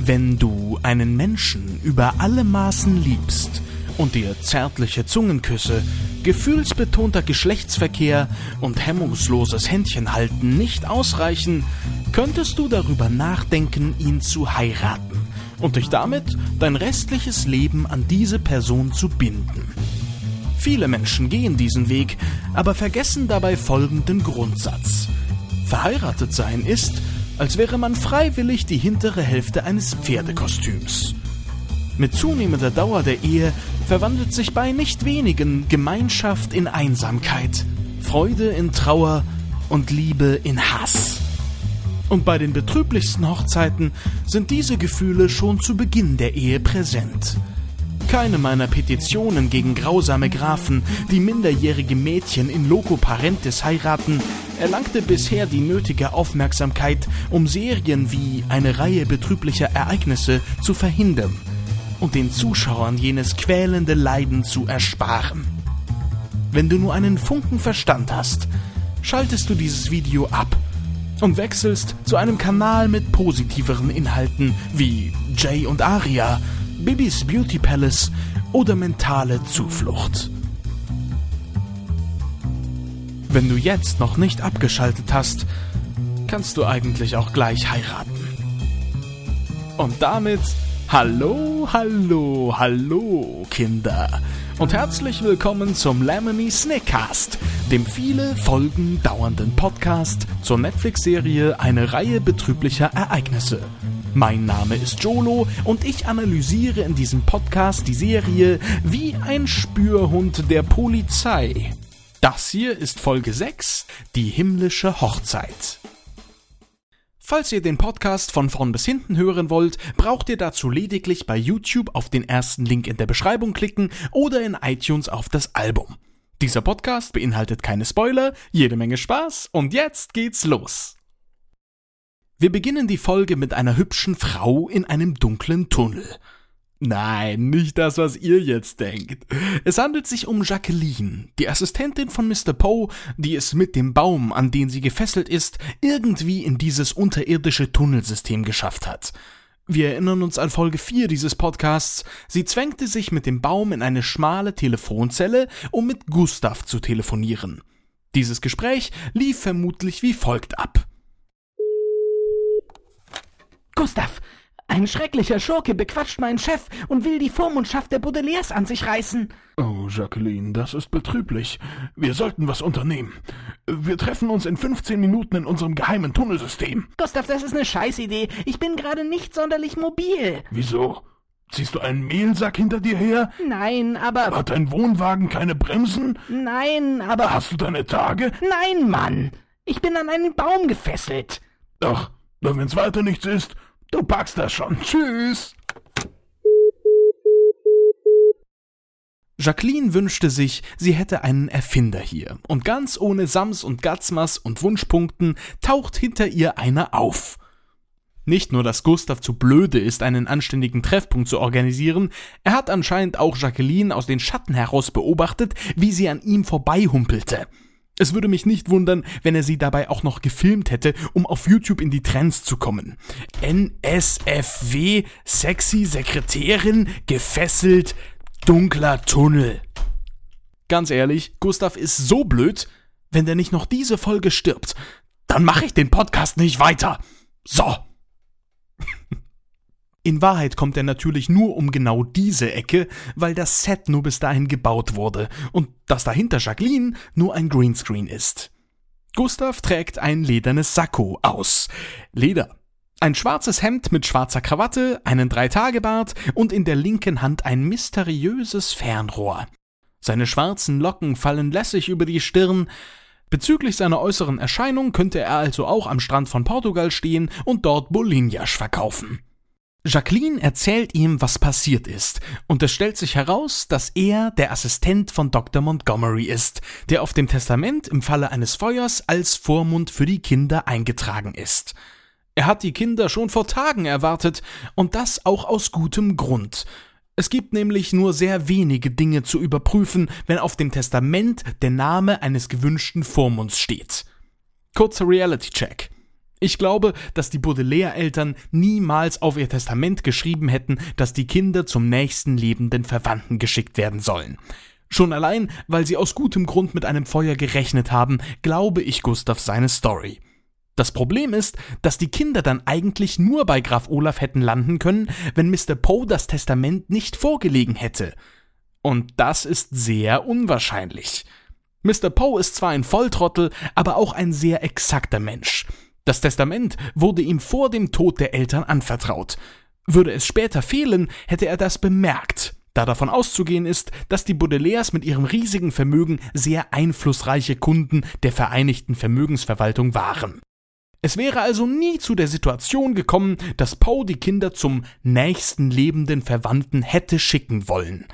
Wenn du einen Menschen über alle Maßen liebst und dir zärtliche Zungenküsse, gefühlsbetonter Geschlechtsverkehr und hemmungsloses Händchenhalten nicht ausreichen, könntest du darüber nachdenken, ihn zu heiraten und dich damit dein restliches Leben an diese Person zu binden. Viele Menschen gehen diesen Weg, aber vergessen dabei folgenden Grundsatz. Verheiratet sein ist, als wäre man freiwillig die hintere Hälfte eines Pferdekostüms. Mit zunehmender Dauer der Ehe verwandelt sich bei nicht wenigen Gemeinschaft in Einsamkeit, Freude in Trauer und Liebe in Hass. Und bei den betrüblichsten Hochzeiten sind diese Gefühle schon zu Beginn der Ehe präsent. Keine meiner Petitionen gegen grausame Grafen, die minderjährige Mädchen in Loco Parentis heiraten, erlangte bisher die nötige Aufmerksamkeit, um Serien wie eine Reihe betrüblicher Ereignisse zu verhindern und den Zuschauern jenes quälende Leiden zu ersparen. Wenn du nur einen Funken Verstand hast, schaltest du dieses Video ab und wechselst zu einem Kanal mit positiveren Inhalten wie Jay und Aria, Bibis Beauty Palace oder mentale Zuflucht. Wenn du jetzt noch nicht abgeschaltet hast, kannst du eigentlich auch gleich heiraten. Und damit hallo, hallo, hallo, Kinder. Und herzlich willkommen zum Lemony Snickcast, dem viele Folgen dauernden Podcast zur Netflix-Serie Eine Reihe betrüblicher Ereignisse. Mein Name ist Jolo und ich analysiere in diesem Podcast die Serie wie ein Spürhund der Polizei. Das hier ist Folge 6, die himmlische Hochzeit. Falls ihr den Podcast von vorn bis hinten hören wollt, braucht ihr dazu lediglich bei YouTube auf den ersten Link in der Beschreibung klicken oder in iTunes auf das Album. Dieser Podcast beinhaltet keine Spoiler, jede Menge Spaß und jetzt geht's los. Wir beginnen die Folge mit einer hübschen Frau in einem dunklen Tunnel. Nein, nicht das, was ihr jetzt denkt. Es handelt sich um Jacqueline, die Assistentin von Mr. Poe, die es mit dem Baum, an den sie gefesselt ist, irgendwie in dieses unterirdische Tunnelsystem geschafft hat. Wir erinnern uns an Folge 4 dieses Podcasts. Sie zwängte sich mit dem Baum in eine schmale Telefonzelle, um mit Gustav zu telefonieren. Dieses Gespräch lief vermutlich wie folgt ab. Gustav, ein schrecklicher Schurke bequatscht meinen Chef und will die Vormundschaft der Baudelaires an sich reißen. Oh, Jacqueline, das ist betrüblich. Wir sollten was unternehmen. Wir treffen uns in 15 Minuten in unserem geheimen Tunnelsystem. Gustav, das ist eine Scheißidee. Ich bin gerade nicht sonderlich mobil. Wieso? Ziehst du einen Mehlsack hinter dir her? Nein, aber. Hat dein Wohnwagen keine Bremsen? Nein, aber. Hast du deine Tage? Nein, Mann. Ich bin an einen Baum gefesselt. Ach, wenn's weiter nichts ist, Du packst das schon. Tschüss. Jacqueline wünschte sich, sie hätte einen Erfinder hier, und ganz ohne Sams und Gatzmas und Wunschpunkten taucht hinter ihr einer auf. Nicht nur, dass Gustav zu blöde ist, einen anständigen Treffpunkt zu organisieren, er hat anscheinend auch Jacqueline aus den Schatten heraus beobachtet, wie sie an ihm vorbeihumpelte. Es würde mich nicht wundern, wenn er sie dabei auch noch gefilmt hätte, um auf YouTube in die Trends zu kommen. NSFW, sexy Sekretärin, gefesselt, dunkler Tunnel. Ganz ehrlich, Gustav ist so blöd, wenn der nicht noch diese Folge stirbt, dann mache ich den Podcast nicht weiter. So. In Wahrheit kommt er natürlich nur um genau diese Ecke, weil das Set nur bis dahin gebaut wurde und dass dahinter Jacqueline nur ein Greenscreen ist. Gustav trägt ein ledernes Sakko aus. Leder. Ein schwarzes Hemd mit schwarzer Krawatte, einen Dreitagebart und in der linken Hand ein mysteriöses Fernrohr. Seine schwarzen Locken fallen lässig über die Stirn. Bezüglich seiner äußeren Erscheinung könnte er also auch am Strand von Portugal stehen und dort Bolinjasch verkaufen. Jacqueline erzählt ihm, was passiert ist, und es stellt sich heraus, dass er der Assistent von Dr. Montgomery ist, der auf dem Testament im Falle eines Feuers als Vormund für die Kinder eingetragen ist. Er hat die Kinder schon vor Tagen erwartet, und das auch aus gutem Grund. Es gibt nämlich nur sehr wenige Dinge zu überprüfen, wenn auf dem Testament der Name eines gewünschten Vormunds steht. Kurzer Reality-Check. Ich glaube, dass die Baudelaire-Eltern niemals auf ihr Testament geschrieben hätten, dass die Kinder zum nächsten lebenden Verwandten geschickt werden sollen. Schon allein, weil sie aus gutem Grund mit einem Feuer gerechnet haben, glaube ich Gustav seine Story. Das Problem ist, dass die Kinder dann eigentlich nur bei Graf Olaf hätten landen können, wenn Mr. Poe das Testament nicht vorgelegen hätte. Und das ist sehr unwahrscheinlich. Mr. Poe ist zwar ein Volltrottel, aber auch ein sehr exakter Mensch. Das Testament wurde ihm vor dem Tod der Eltern anvertraut. Würde es später fehlen, hätte er das bemerkt, da davon auszugehen ist, dass die Baudelaires mit ihrem riesigen Vermögen sehr einflussreiche Kunden der Vereinigten Vermögensverwaltung waren. Es wäre also nie zu der Situation gekommen, dass Poe die Kinder zum nächsten lebenden Verwandten hätte schicken wollen.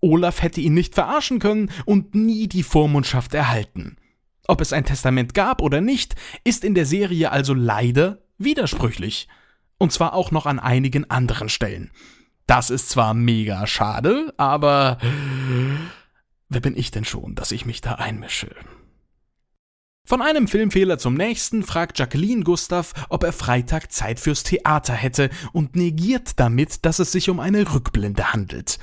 Olaf hätte ihn nicht verarschen können und nie die Vormundschaft erhalten. Ob es ein Testament gab oder nicht, ist in der Serie also leider widersprüchlich. Und zwar auch noch an einigen anderen Stellen. Das ist zwar mega schade, aber wer bin ich denn schon, dass ich mich da einmische? Von einem Filmfehler zum nächsten fragt Jacqueline Gustav, ob er Freitag Zeit fürs Theater hätte und negiert damit, dass es sich um eine Rückblende handelt.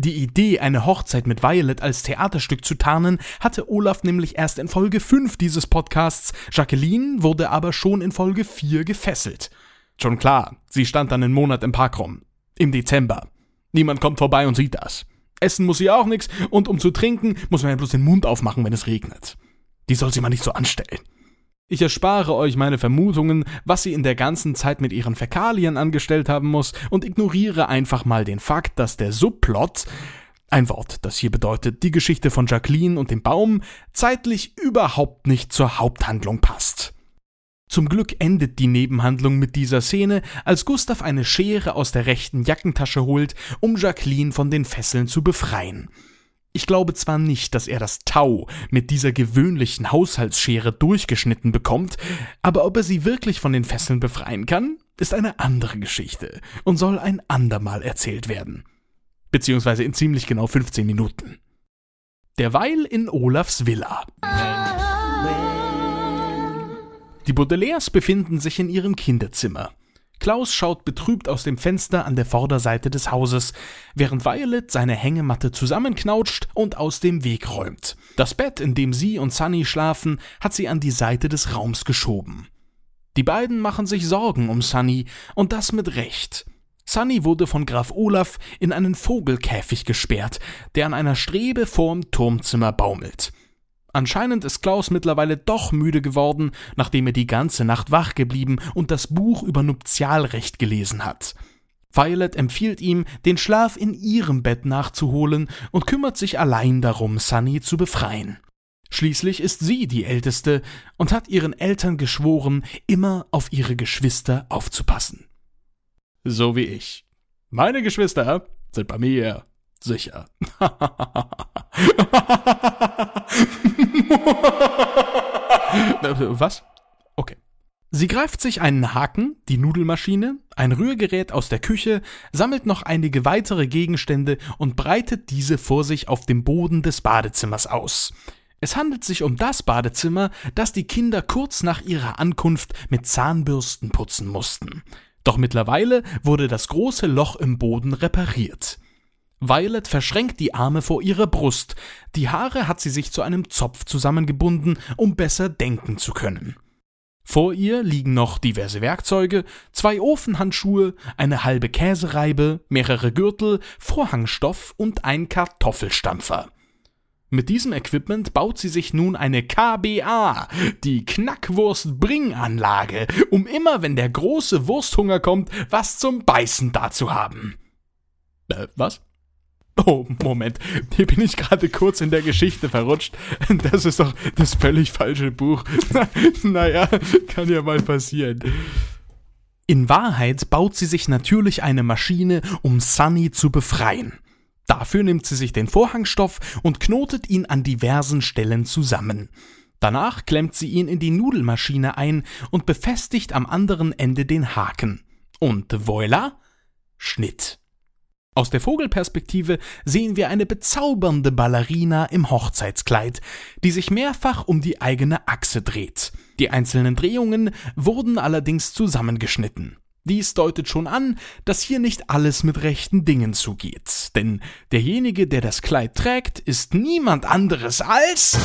Die Idee, eine Hochzeit mit Violet als Theaterstück zu tarnen, hatte Olaf nämlich erst in Folge 5 dieses Podcasts, Jacqueline wurde aber schon in Folge 4 gefesselt. Schon klar, sie stand dann einen Monat im Park rum. Im Dezember. Niemand kommt vorbei und sieht das. Essen muss sie auch nichts und um zu trinken, muss man ja bloß den Mund aufmachen, wenn es regnet. Die soll sie mal nicht so anstellen. Ich erspare euch meine Vermutungen, was sie in der ganzen Zeit mit ihren Fäkalien angestellt haben muss und ignoriere einfach mal den Fakt, dass der Subplot, ein Wort, das hier bedeutet die Geschichte von Jacqueline und dem Baum, zeitlich überhaupt nicht zur Haupthandlung passt. Zum Glück endet die Nebenhandlung mit dieser Szene, als Gustav eine Schere aus der rechten Jackentasche holt, um Jacqueline von den Fesseln zu befreien. Ich glaube zwar nicht, dass er das Tau mit dieser gewöhnlichen Haushaltsschere durchgeschnitten bekommt, aber ob er sie wirklich von den Fesseln befreien kann, ist eine andere Geschichte und soll ein andermal erzählt werden. Beziehungsweise in ziemlich genau 15 Minuten. Derweil in Olafs Villa. Die Baudelaires befinden sich in ihrem Kinderzimmer. Klaus schaut betrübt aus dem Fenster an der Vorderseite des Hauses, während Violet seine Hängematte zusammenknautscht und aus dem Weg räumt. Das Bett, in dem sie und Sunny schlafen, hat sie an die Seite des Raums geschoben. Die beiden machen sich Sorgen um Sunny, und das mit Recht. Sunny wurde von Graf Olaf in einen Vogelkäfig gesperrt, der an einer Strebe vorm Turmzimmer baumelt. Anscheinend ist Klaus mittlerweile doch müde geworden, nachdem er die ganze Nacht wach geblieben und das Buch über Nuptialrecht gelesen hat. Violet empfiehlt ihm, den Schlaf in ihrem Bett nachzuholen und kümmert sich allein darum, Sunny zu befreien. Schließlich ist sie die Älteste und hat ihren Eltern geschworen, immer auf ihre Geschwister aufzupassen. So wie ich. Meine Geschwister sind bei mir sicher. Was? Okay. Sie greift sich einen Haken, die Nudelmaschine, ein Rührgerät aus der Küche, sammelt noch einige weitere Gegenstände und breitet diese vor sich auf dem Boden des Badezimmers aus. Es handelt sich um das Badezimmer, das die Kinder kurz nach ihrer Ankunft mit Zahnbürsten putzen mussten. Doch mittlerweile wurde das große Loch im Boden repariert. Violet verschränkt die Arme vor ihrer Brust, die Haare hat sie sich zu einem Zopf zusammengebunden, um besser denken zu können. Vor ihr liegen noch diverse Werkzeuge, zwei Ofenhandschuhe, eine halbe Käsereibe, mehrere Gürtel, Vorhangstoff und ein Kartoffelstampfer. Mit diesem Equipment baut sie sich nun eine KBA, die Knackwurst-Bringanlage, um immer, wenn der große Wursthunger kommt, was zum Beißen dazu haben. Äh, was? Oh, Moment, hier bin ich gerade kurz in der Geschichte verrutscht. Das ist doch das völlig falsche Buch. naja, kann ja mal passieren. In Wahrheit baut sie sich natürlich eine Maschine, um Sunny zu befreien. Dafür nimmt sie sich den Vorhangstoff und knotet ihn an diversen Stellen zusammen. Danach klemmt sie ihn in die Nudelmaschine ein und befestigt am anderen Ende den Haken. Und voilà, Schnitt. Aus der Vogelperspektive sehen wir eine bezaubernde Ballerina im Hochzeitskleid, die sich mehrfach um die eigene Achse dreht. Die einzelnen Drehungen wurden allerdings zusammengeschnitten. Dies deutet schon an, dass hier nicht alles mit rechten Dingen zugeht, denn derjenige, der das Kleid trägt, ist niemand anderes als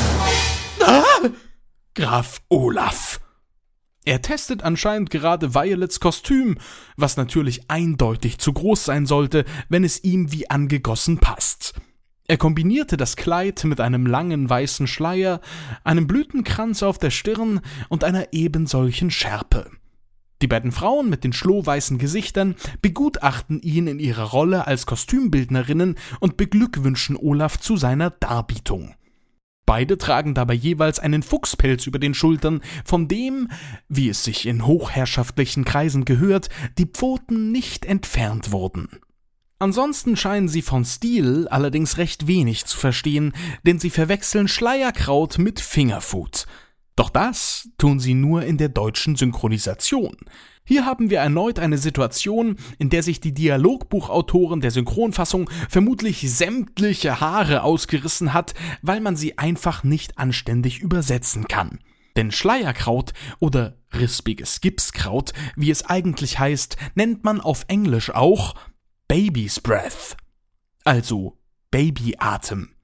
ah, Graf Olaf. Er testet anscheinend gerade Violets Kostüm, was natürlich eindeutig zu groß sein sollte, wenn es ihm wie angegossen passt. Er kombinierte das Kleid mit einem langen weißen Schleier, einem Blütenkranz auf der Stirn und einer ebensolchen Schärpe. Die beiden Frauen mit den schlohweißen Gesichtern begutachten ihn in ihrer Rolle als Kostümbildnerinnen und beglückwünschen Olaf zu seiner Darbietung. Beide tragen dabei jeweils einen Fuchspelz über den Schultern, von dem, wie es sich in hochherrschaftlichen Kreisen gehört, die Pfoten nicht entfernt wurden. Ansonsten scheinen sie von Stil allerdings recht wenig zu verstehen, denn sie verwechseln Schleierkraut mit Fingerfood. Doch das tun sie nur in der deutschen Synchronisation. Hier haben wir erneut eine Situation, in der sich die Dialogbuchautoren der Synchronfassung vermutlich sämtliche Haare ausgerissen hat, weil man sie einfach nicht anständig übersetzen kann. Denn Schleierkraut oder rispiges Gipskraut, wie es eigentlich heißt, nennt man auf Englisch auch Baby's Breath. Also Babyatem.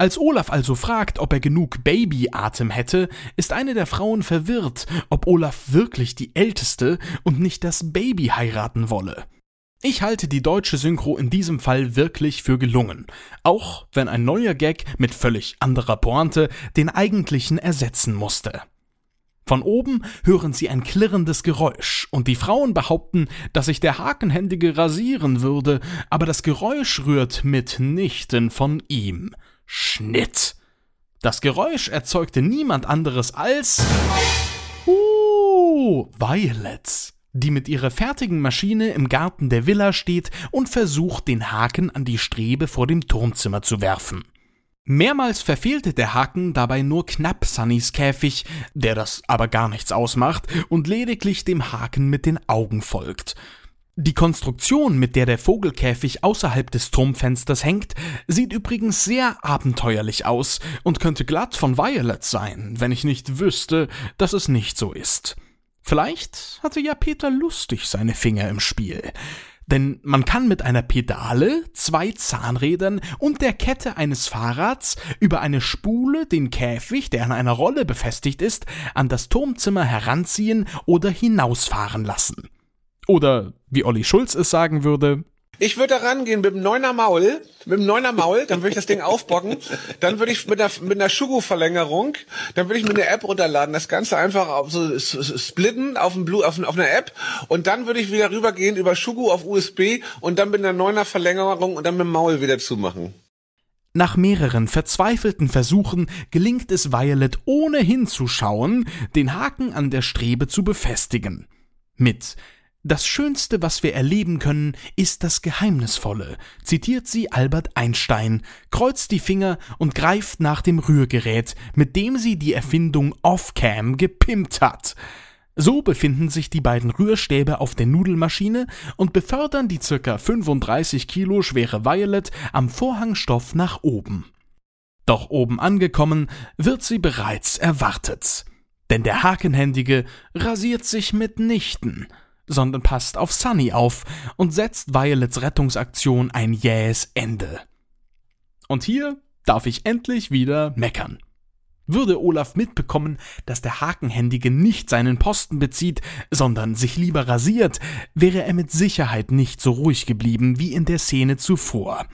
Als Olaf also fragt, ob er genug Babyatem hätte, ist eine der Frauen verwirrt, ob Olaf wirklich die Älteste und nicht das Baby heiraten wolle. Ich halte die deutsche Synchro in diesem Fall wirklich für gelungen, auch wenn ein neuer Gag mit völlig anderer Pointe den eigentlichen ersetzen musste. Von oben hören sie ein klirrendes Geräusch, und die Frauen behaupten, dass sich der Hakenhändige rasieren würde, aber das Geräusch rührt mitnichten von ihm. Schnitt. Das Geräusch erzeugte niemand anderes als Uh, Violet, die mit ihrer fertigen Maschine im Garten der Villa steht und versucht, den Haken an die Strebe vor dem Turmzimmer zu werfen. Mehrmals verfehlte der Haken dabei nur knapp Sunnys Käfig, der das aber gar nichts ausmacht und lediglich dem Haken mit den Augen folgt. Die Konstruktion, mit der der Vogelkäfig außerhalb des Turmfensters hängt, sieht übrigens sehr abenteuerlich aus und könnte glatt von Violet sein, wenn ich nicht wüsste, dass es nicht so ist. Vielleicht hatte ja Peter lustig seine Finger im Spiel. Denn man kann mit einer Pedale, zwei Zahnrädern und der Kette eines Fahrrads über eine Spule den Käfig, der an einer Rolle befestigt ist, an das Turmzimmer heranziehen oder hinausfahren lassen. Oder, wie Olli Schulz es sagen würde, ich würde da rangehen mit dem Neuner Maul, mit dem Neuner Maul, dann würde ich das Ding aufbocken, dann würde ich mit einer, mit einer Schugo-Verlängerung, dann würde ich mir eine App runterladen, das Ganze einfach auf so splitten auf, dem Blue, auf, auf einer App und dann würde ich wieder rübergehen über Schugo auf USB und dann mit einer Neuner Verlängerung und dann mit dem Maul wieder zumachen. Nach mehreren verzweifelten Versuchen gelingt es Violet ohne hinzuschauen, den Haken an der Strebe zu befestigen. Mit das Schönste, was wir erleben können, ist das Geheimnisvolle, zitiert sie Albert Einstein, kreuzt die Finger und greift nach dem Rührgerät, mit dem sie die Erfindung Off-Cam gepimpt hat. So befinden sich die beiden Rührstäbe auf der Nudelmaschine und befördern die ca. 35 Kilo schwere Violet am Vorhangstoff nach oben. Doch oben angekommen wird sie bereits erwartet. Denn der Hakenhändige rasiert sich mitnichten – sondern passt auf Sunny auf und setzt Violets Rettungsaktion ein jähes Ende. Und hier darf ich endlich wieder meckern. Würde Olaf mitbekommen, dass der Hakenhändige nicht seinen Posten bezieht, sondern sich lieber rasiert, wäre er mit Sicherheit nicht so ruhig geblieben wie in der Szene zuvor.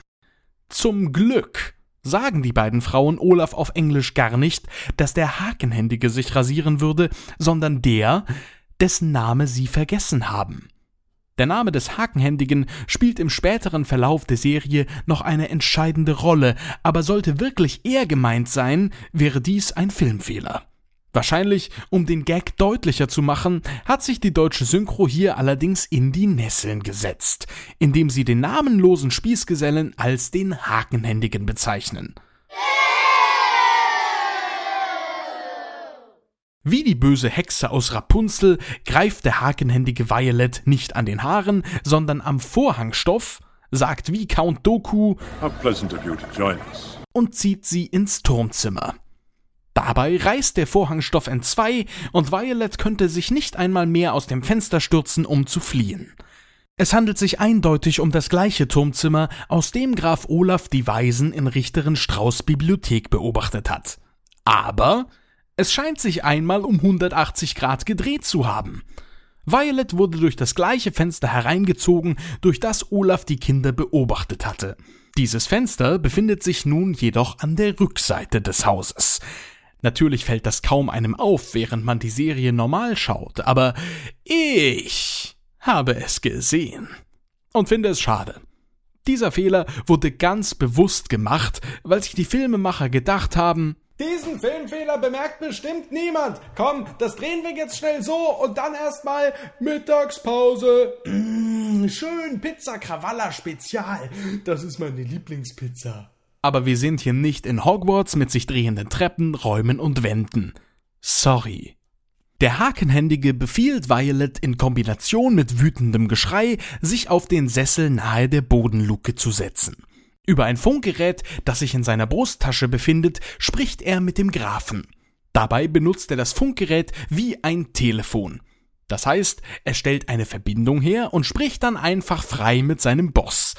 Zum Glück sagen die beiden Frauen Olaf auf Englisch gar nicht, dass der Hakenhändige sich rasieren würde, sondern der, dessen Name sie vergessen haben. Der Name des Hakenhändigen spielt im späteren Verlauf der Serie noch eine entscheidende Rolle, aber sollte wirklich er gemeint sein, wäre dies ein Filmfehler. Wahrscheinlich, um den Gag deutlicher zu machen, hat sich die deutsche Synchro hier allerdings in die Nesseln gesetzt, indem sie den namenlosen Spießgesellen als den Hakenhändigen bezeichnen. Wie die böse Hexe aus Rapunzel greift der hakenhändige Violet nicht an den Haaren, sondern am Vorhangstoff, sagt wie Count Doku How pleasant of you to join us. und zieht sie ins Turmzimmer. Dabei reißt der Vorhangstoff entzwei und Violet könnte sich nicht einmal mehr aus dem Fenster stürzen, um zu fliehen. Es handelt sich eindeutig um das gleiche Turmzimmer, aus dem Graf Olaf die Weisen in Richterin Strauß Bibliothek beobachtet hat. Aber es scheint sich einmal um 180 Grad gedreht zu haben. Violet wurde durch das gleiche Fenster hereingezogen, durch das Olaf die Kinder beobachtet hatte. Dieses Fenster befindet sich nun jedoch an der Rückseite des Hauses. Natürlich fällt das kaum einem auf, während man die Serie normal schaut, aber ich habe es gesehen und finde es schade. Dieser Fehler wurde ganz bewusst gemacht, weil sich die Filmemacher gedacht haben, diesen Filmfehler bemerkt bestimmt niemand. Komm, das drehen wir jetzt schnell so und dann erstmal Mittagspause. Mmh, schön Pizza Cravalla Spezial. Das ist meine Lieblingspizza. Aber wir sind hier nicht in Hogwarts mit sich drehenden Treppen, Räumen und Wänden. Sorry. Der Hakenhändige befiehlt Violet in Kombination mit wütendem Geschrei, sich auf den Sessel nahe der Bodenluke zu setzen. Über ein Funkgerät, das sich in seiner Brusttasche befindet, spricht er mit dem Grafen. Dabei benutzt er das Funkgerät wie ein Telefon. Das heißt, er stellt eine Verbindung her und spricht dann einfach frei mit seinem Boss.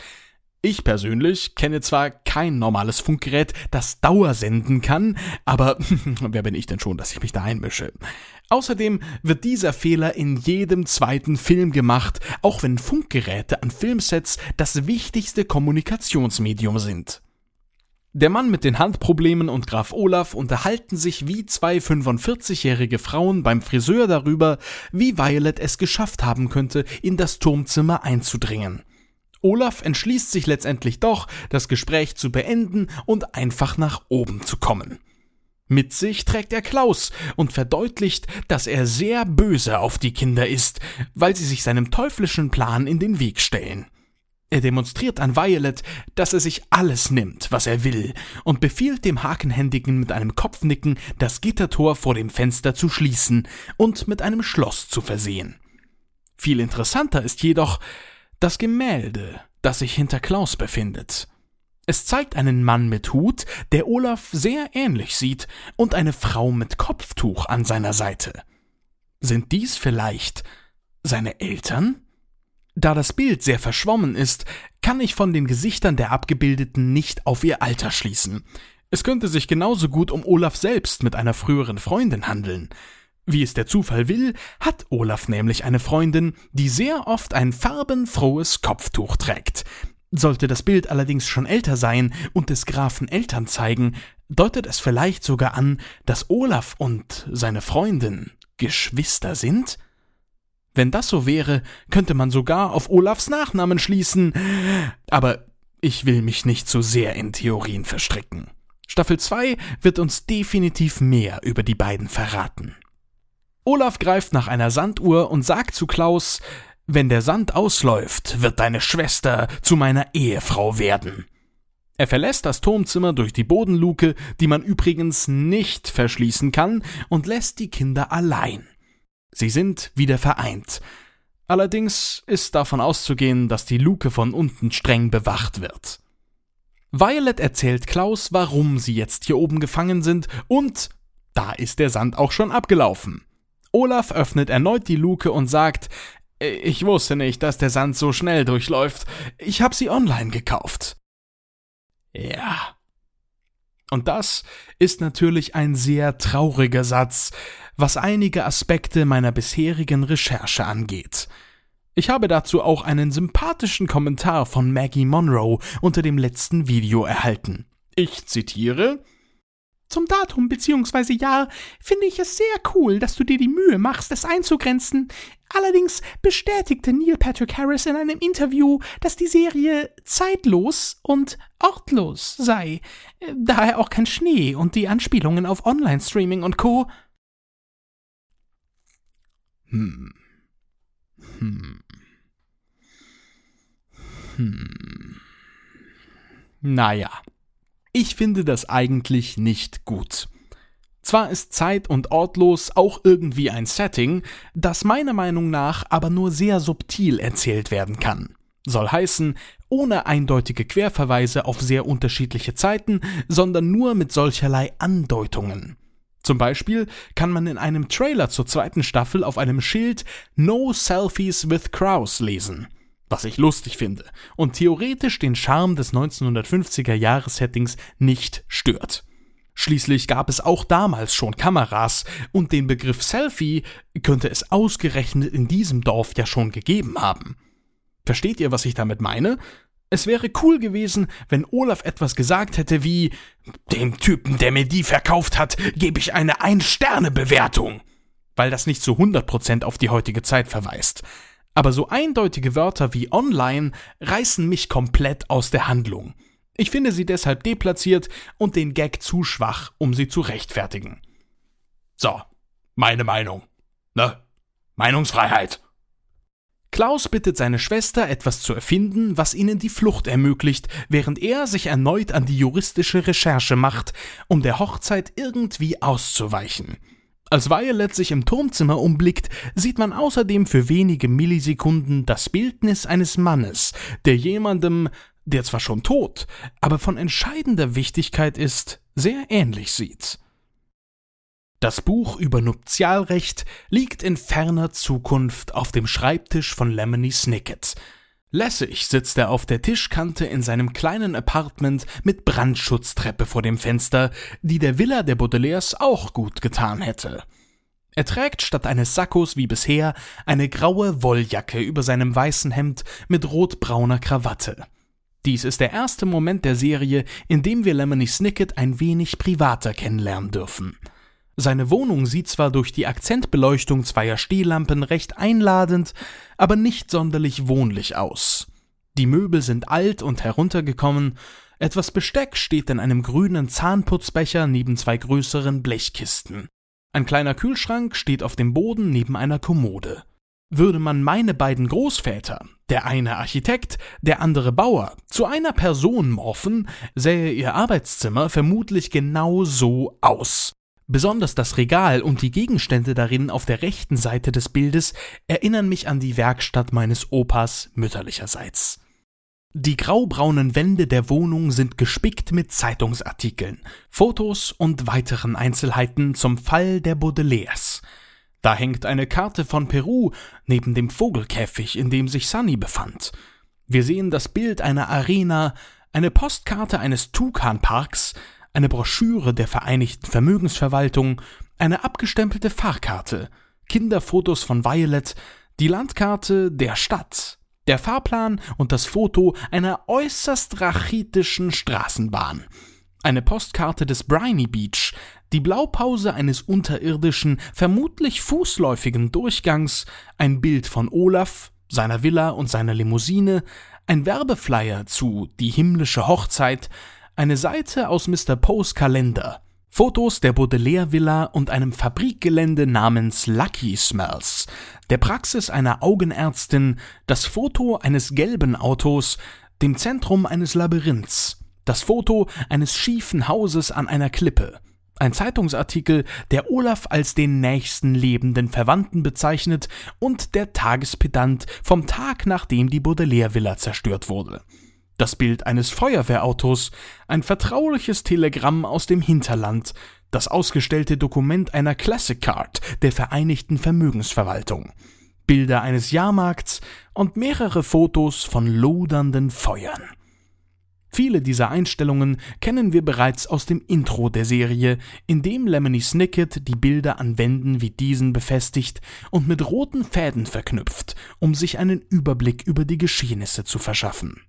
Ich persönlich kenne zwar kein normales Funkgerät, das Dauer senden kann, aber wer bin ich denn schon, dass ich mich da einmische? Außerdem wird dieser Fehler in jedem zweiten Film gemacht, auch wenn Funkgeräte an Filmsets das wichtigste Kommunikationsmedium sind. Der Mann mit den Handproblemen und Graf Olaf unterhalten sich wie zwei 45-jährige Frauen beim Friseur darüber, wie Violet es geschafft haben könnte, in das Turmzimmer einzudringen. Olaf entschließt sich letztendlich doch, das Gespräch zu beenden und einfach nach oben zu kommen. Mit sich trägt er Klaus und verdeutlicht, dass er sehr böse auf die Kinder ist, weil sie sich seinem teuflischen Plan in den Weg stellen. Er demonstriert an Violet, dass er sich alles nimmt, was er will, und befiehlt dem Hakenhändigen mit einem Kopfnicken, das Gittertor vor dem Fenster zu schließen und mit einem Schloss zu versehen. Viel interessanter ist jedoch, das Gemälde, das sich hinter Klaus befindet. Es zeigt einen Mann mit Hut, der Olaf sehr ähnlich sieht, und eine Frau mit Kopftuch an seiner Seite. Sind dies vielleicht seine Eltern? Da das Bild sehr verschwommen ist, kann ich von den Gesichtern der Abgebildeten nicht auf ihr Alter schließen. Es könnte sich genauso gut um Olaf selbst mit einer früheren Freundin handeln. Wie es der Zufall will, hat Olaf nämlich eine Freundin, die sehr oft ein farbenfrohes Kopftuch trägt. Sollte das Bild allerdings schon älter sein und des Grafen Eltern zeigen, deutet es vielleicht sogar an, dass Olaf und seine Freundin Geschwister sind? Wenn das so wäre, könnte man sogar auf Olafs Nachnamen schließen. Aber ich will mich nicht zu so sehr in Theorien verstricken. Staffel 2 wird uns definitiv mehr über die beiden verraten. Olaf greift nach einer Sanduhr und sagt zu Klaus, wenn der Sand ausläuft, wird deine Schwester zu meiner Ehefrau werden. Er verlässt das Turmzimmer durch die Bodenluke, die man übrigens nicht verschließen kann, und lässt die Kinder allein. Sie sind wieder vereint. Allerdings ist davon auszugehen, dass die Luke von unten streng bewacht wird. Violet erzählt Klaus, warum sie jetzt hier oben gefangen sind, und da ist der Sand auch schon abgelaufen. Olaf öffnet erneut die Luke und sagt, ich wusste nicht, dass der Sand so schnell durchläuft. Ich habe sie online gekauft. Ja. Und das ist natürlich ein sehr trauriger Satz, was einige Aspekte meiner bisherigen Recherche angeht. Ich habe dazu auch einen sympathischen Kommentar von Maggie Monroe unter dem letzten Video erhalten. Ich zitiere zum Datum bzw. Jahr finde ich es sehr cool, dass du dir die Mühe machst, es einzugrenzen. Allerdings bestätigte Neil Patrick Harris in einem Interview, dass die Serie zeitlos und ortlos sei, daher auch kein Schnee und die Anspielungen auf Online-Streaming und Co. Hm. Hm. Hm. Naja. Ich finde das eigentlich nicht gut. Zwar ist Zeit und Ortlos auch irgendwie ein Setting, das meiner Meinung nach aber nur sehr subtil erzählt werden kann. Soll heißen, ohne eindeutige Querverweise auf sehr unterschiedliche Zeiten, sondern nur mit solcherlei Andeutungen. Zum Beispiel kann man in einem Trailer zur zweiten Staffel auf einem Schild No Selfies with Crows lesen, was ich lustig finde und theoretisch den Charme des 1950er Jahres-Settings nicht stört. Schließlich gab es auch damals schon Kameras und den Begriff Selfie könnte es ausgerechnet in diesem Dorf ja schon gegeben haben. Versteht ihr, was ich damit meine? Es wäre cool gewesen, wenn Olaf etwas gesagt hätte wie Dem Typen, der mir die verkauft hat, gebe ich eine Ein-Sterne-Bewertung. Weil das nicht zu 100% auf die heutige Zeit verweist. Aber so eindeutige Wörter wie online reißen mich komplett aus der Handlung. Ich finde sie deshalb deplatziert und den Gag zu schwach, um sie zu rechtfertigen. So, meine Meinung. Ne? Meinungsfreiheit. Klaus bittet seine Schwester, etwas zu erfinden, was ihnen die Flucht ermöglicht, während er sich erneut an die juristische Recherche macht, um der Hochzeit irgendwie auszuweichen. Als Violet sich im Turmzimmer umblickt, sieht man außerdem für wenige Millisekunden das Bildnis eines Mannes, der jemandem, der zwar schon tot, aber von entscheidender Wichtigkeit ist, sehr ähnlich sieht. Das Buch über Nuptialrecht liegt in ferner Zukunft auf dem Schreibtisch von Lemony Snicket. Lässig sitzt er auf der Tischkante in seinem kleinen Apartment mit Brandschutztreppe vor dem Fenster, die der Villa der Baudelaires auch gut getan hätte. Er trägt statt eines Sakkos wie bisher eine graue Wolljacke über seinem weißen Hemd mit rotbrauner Krawatte. Dies ist der erste Moment der Serie, in dem wir Lemony Snicket ein wenig privater kennenlernen dürfen. Seine Wohnung sieht zwar durch die Akzentbeleuchtung zweier Stehlampen recht einladend, aber nicht sonderlich wohnlich aus. Die Möbel sind alt und heruntergekommen, etwas Besteck steht in einem grünen Zahnputzbecher neben zwei größeren Blechkisten. Ein kleiner Kühlschrank steht auf dem Boden neben einer Kommode. Würde man meine beiden Großväter, der eine Architekt, der andere Bauer, zu einer Person morphen, sähe ihr Arbeitszimmer vermutlich genau so aus. Besonders das Regal und die Gegenstände darin auf der rechten Seite des Bildes erinnern mich an die Werkstatt meines Opas mütterlicherseits. Die graubraunen Wände der Wohnung sind gespickt mit Zeitungsartikeln, Fotos und weiteren Einzelheiten zum Fall der Baudelaires – da hängt eine Karte von Peru neben dem Vogelkäfig, in dem sich Sunny befand. Wir sehen das Bild einer Arena, eine Postkarte eines Tukan-Parks, eine Broschüre der Vereinigten Vermögensverwaltung, eine abgestempelte Fahrkarte, Kinderfotos von Violet, die Landkarte der Stadt, der Fahrplan und das Foto einer äußerst rachitischen Straßenbahn eine Postkarte des Briny Beach, die Blaupause eines unterirdischen, vermutlich fußläufigen Durchgangs, ein Bild von Olaf, seiner Villa und seiner Limousine, ein Werbeflyer zu Die himmlische Hochzeit, eine Seite aus Mr. Poes Kalender, Fotos der Baudelaire Villa und einem Fabrikgelände namens Lucky Smells, der Praxis einer Augenärztin, das Foto eines gelben Autos, dem Zentrum eines Labyrinths, das Foto eines schiefen Hauses an einer Klippe, ein Zeitungsartikel, der Olaf als den nächsten lebenden Verwandten bezeichnet und der Tagespedant vom Tag, nachdem die Baudelaire-Villa zerstört wurde. Das Bild eines Feuerwehrautos, ein vertrauliches Telegramm aus dem Hinterland, das ausgestellte Dokument einer Classic Card der Vereinigten Vermögensverwaltung, Bilder eines Jahrmarkts und mehrere Fotos von lodernden Feuern. Viele dieser Einstellungen kennen wir bereits aus dem Intro der Serie, in dem Lemony Snicket die Bilder an Wänden wie diesen befestigt und mit roten Fäden verknüpft, um sich einen Überblick über die Geschehnisse zu verschaffen.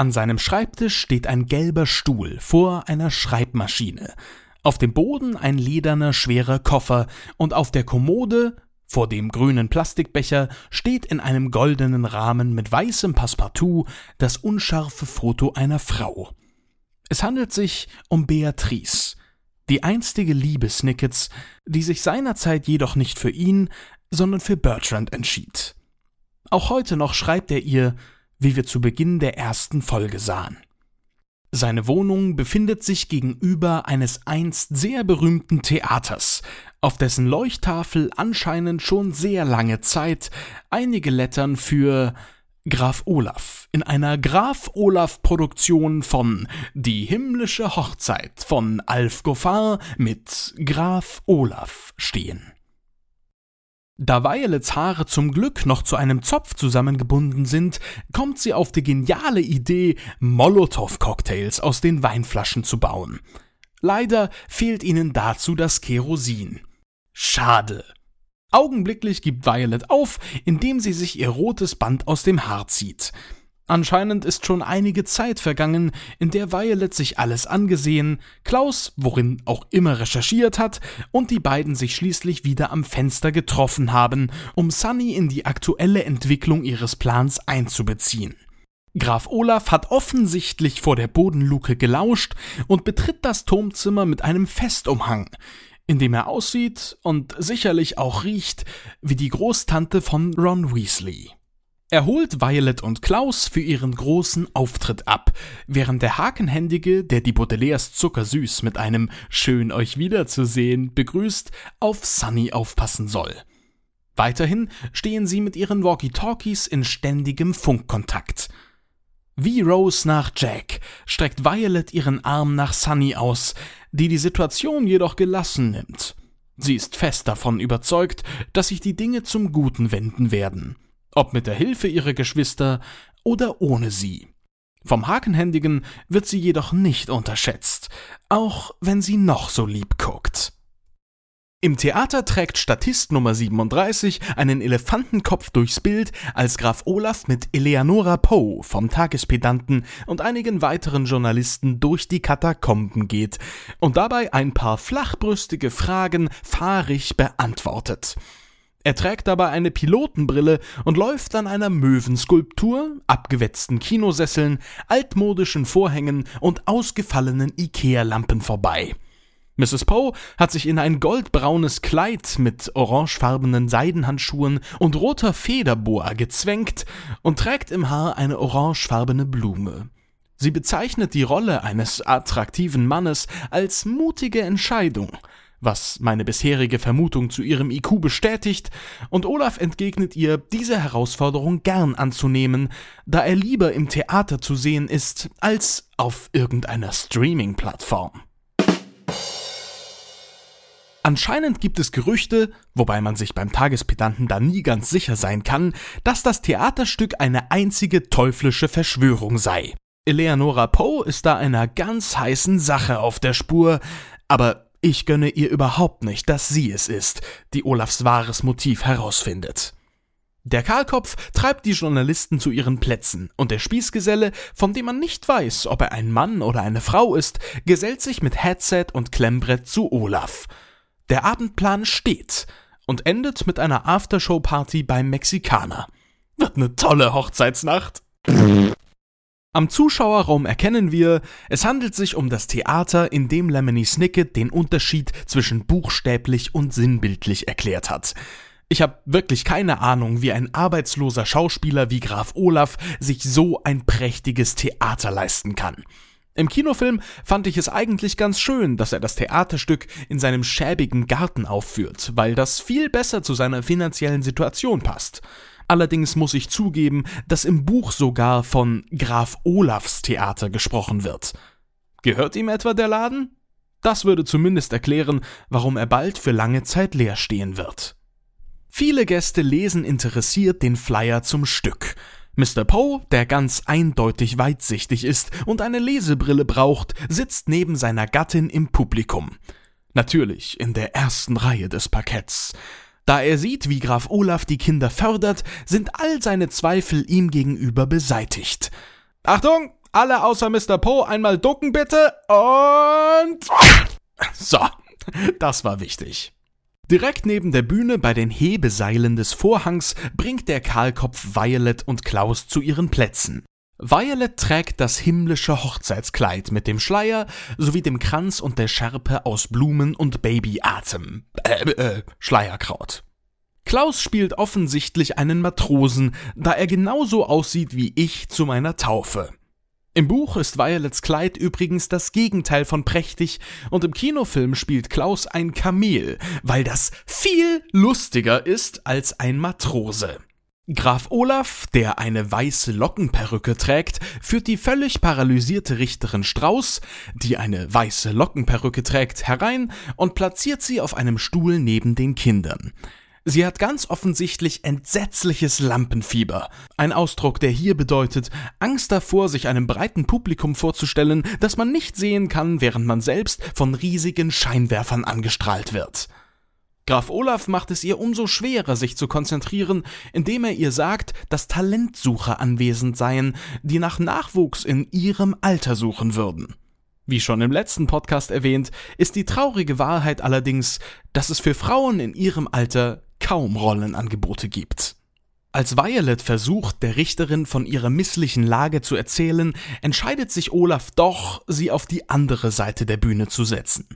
An seinem Schreibtisch steht ein gelber Stuhl vor einer Schreibmaschine, auf dem Boden ein lederner schwerer Koffer und auf der Kommode vor dem grünen Plastikbecher steht in einem goldenen Rahmen mit weißem Passepartout das unscharfe Foto einer Frau. Es handelt sich um Beatrice, die einstige Liebe Snickets, die sich seinerzeit jedoch nicht für ihn, sondern für Bertrand entschied. Auch heute noch schreibt er ihr, wie wir zu Beginn der ersten Folge sahen. Seine Wohnung befindet sich gegenüber eines einst sehr berühmten Theaters, auf dessen Leuchttafel anscheinend schon sehr lange Zeit einige Lettern für Graf Olaf in einer Graf Olaf Produktion von Die himmlische Hochzeit von Alf Goffard mit Graf Olaf stehen. Da Violets Haare zum Glück noch zu einem Zopf zusammengebunden sind, kommt sie auf die geniale Idee, Molotow-Cocktails aus den Weinflaschen zu bauen. Leider fehlt ihnen dazu das Kerosin. Schade. Augenblicklich gibt Violet auf, indem sie sich ihr rotes Band aus dem Haar zieht. Anscheinend ist schon einige Zeit vergangen, in der Violet sich alles angesehen, Klaus, worin auch immer recherchiert hat, und die beiden sich schließlich wieder am Fenster getroffen haben, um Sunny in die aktuelle Entwicklung ihres Plans einzubeziehen. Graf Olaf hat offensichtlich vor der Bodenluke gelauscht und betritt das Turmzimmer mit einem Festumhang, in dem er aussieht und sicherlich auch riecht wie die Großtante von Ron Weasley. Er holt Violet und Klaus für ihren großen Auftritt ab, während der Hakenhändige, der die Baudelaires zuckersüß mit einem Schön euch wiederzusehen begrüßt, auf Sunny aufpassen soll. Weiterhin stehen sie mit ihren Walkie-Talkies in ständigem Funkkontakt. Wie Rose nach Jack streckt Violet ihren Arm nach Sunny aus, die die Situation jedoch gelassen nimmt. Sie ist fest davon überzeugt, dass sich die Dinge zum Guten wenden werden ob mit der Hilfe ihrer Geschwister oder ohne sie. Vom Hakenhändigen wird sie jedoch nicht unterschätzt, auch wenn sie noch so lieb guckt. Im Theater trägt Statist Nummer 37 einen Elefantenkopf durchs Bild, als Graf Olaf mit Eleonora Poe vom Tagespedanten und einigen weiteren Journalisten durch die Katakomben geht und dabei ein paar flachbrüstige Fragen fahrig beantwortet. Er trägt dabei eine Pilotenbrille und läuft an einer Möwenskulptur, abgewetzten Kinosesseln, altmodischen Vorhängen und ausgefallenen Ikea-Lampen vorbei. Mrs. Poe hat sich in ein goldbraunes Kleid mit orangefarbenen Seidenhandschuhen und roter Federboa gezwängt und trägt im Haar eine orangefarbene Blume. Sie bezeichnet die Rolle eines attraktiven Mannes als mutige Entscheidung – was meine bisherige Vermutung zu ihrem IQ bestätigt, und Olaf entgegnet ihr, diese Herausforderung gern anzunehmen, da er lieber im Theater zu sehen ist, als auf irgendeiner Streaming-Plattform. Anscheinend gibt es Gerüchte, wobei man sich beim Tagespedanten da nie ganz sicher sein kann, dass das Theaterstück eine einzige teuflische Verschwörung sei. Eleonora Poe ist da einer ganz heißen Sache auf der Spur, aber ich gönne ihr überhaupt nicht, dass sie es ist, die Olafs wahres Motiv herausfindet. Der Kahlkopf treibt die Journalisten zu ihren Plätzen, und der Spießgeselle, von dem man nicht weiß, ob er ein Mann oder eine Frau ist, gesellt sich mit Headset und Klemmbrett zu Olaf. Der Abendplan steht und endet mit einer Aftershow-Party beim Mexikaner. Wird ne tolle Hochzeitsnacht. Am Zuschauerraum erkennen wir, es handelt sich um das Theater, in dem Lemony Snicket den Unterschied zwischen buchstäblich und sinnbildlich erklärt hat. Ich habe wirklich keine Ahnung, wie ein arbeitsloser Schauspieler wie Graf Olaf sich so ein prächtiges Theater leisten kann. Im Kinofilm fand ich es eigentlich ganz schön, dass er das Theaterstück in seinem schäbigen Garten aufführt, weil das viel besser zu seiner finanziellen Situation passt. Allerdings muss ich zugeben, dass im Buch sogar von Graf Olafs Theater gesprochen wird. Gehört ihm etwa der Laden? Das würde zumindest erklären, warum er bald für lange Zeit leer stehen wird. Viele Gäste lesen interessiert den Flyer zum Stück. Mr. Poe, der ganz eindeutig weitsichtig ist und eine Lesebrille braucht, sitzt neben seiner Gattin im Publikum. Natürlich in der ersten Reihe des Parketts. Da er sieht, wie Graf Olaf die Kinder fördert, sind all seine Zweifel ihm gegenüber beseitigt. Achtung, alle außer Mr. Poe einmal ducken bitte und... So, das war wichtig. Direkt neben der Bühne bei den Hebeseilen des Vorhangs bringt der Kahlkopf Violet und Klaus zu ihren Plätzen. Violet trägt das himmlische Hochzeitskleid mit dem Schleier sowie dem Kranz und der Schärpe aus Blumen und Babyatem. Äh, äh, Schleierkraut. Klaus spielt offensichtlich einen Matrosen, da er genauso aussieht wie ich zu meiner Taufe. Im Buch ist Violets Kleid übrigens das Gegenteil von prächtig und im Kinofilm spielt Klaus ein Kamel, weil das viel lustiger ist als ein Matrose. Graf Olaf, der eine weiße Lockenperücke trägt, führt die völlig paralysierte Richterin Strauß, die eine weiße Lockenperücke trägt, herein und platziert sie auf einem Stuhl neben den Kindern. Sie hat ganz offensichtlich entsetzliches Lampenfieber. Ein Ausdruck, der hier bedeutet, Angst davor, sich einem breiten Publikum vorzustellen, das man nicht sehen kann, während man selbst von riesigen Scheinwerfern angestrahlt wird. Graf Olaf macht es ihr umso schwerer, sich zu konzentrieren, indem er ihr sagt, dass Talentsucher anwesend seien, die nach Nachwuchs in ihrem Alter suchen würden. Wie schon im letzten Podcast erwähnt, ist die traurige Wahrheit allerdings, dass es für Frauen in ihrem Alter kaum Rollenangebote gibt. Als Violet versucht, der Richterin von ihrer misslichen Lage zu erzählen, entscheidet sich Olaf doch, sie auf die andere Seite der Bühne zu setzen.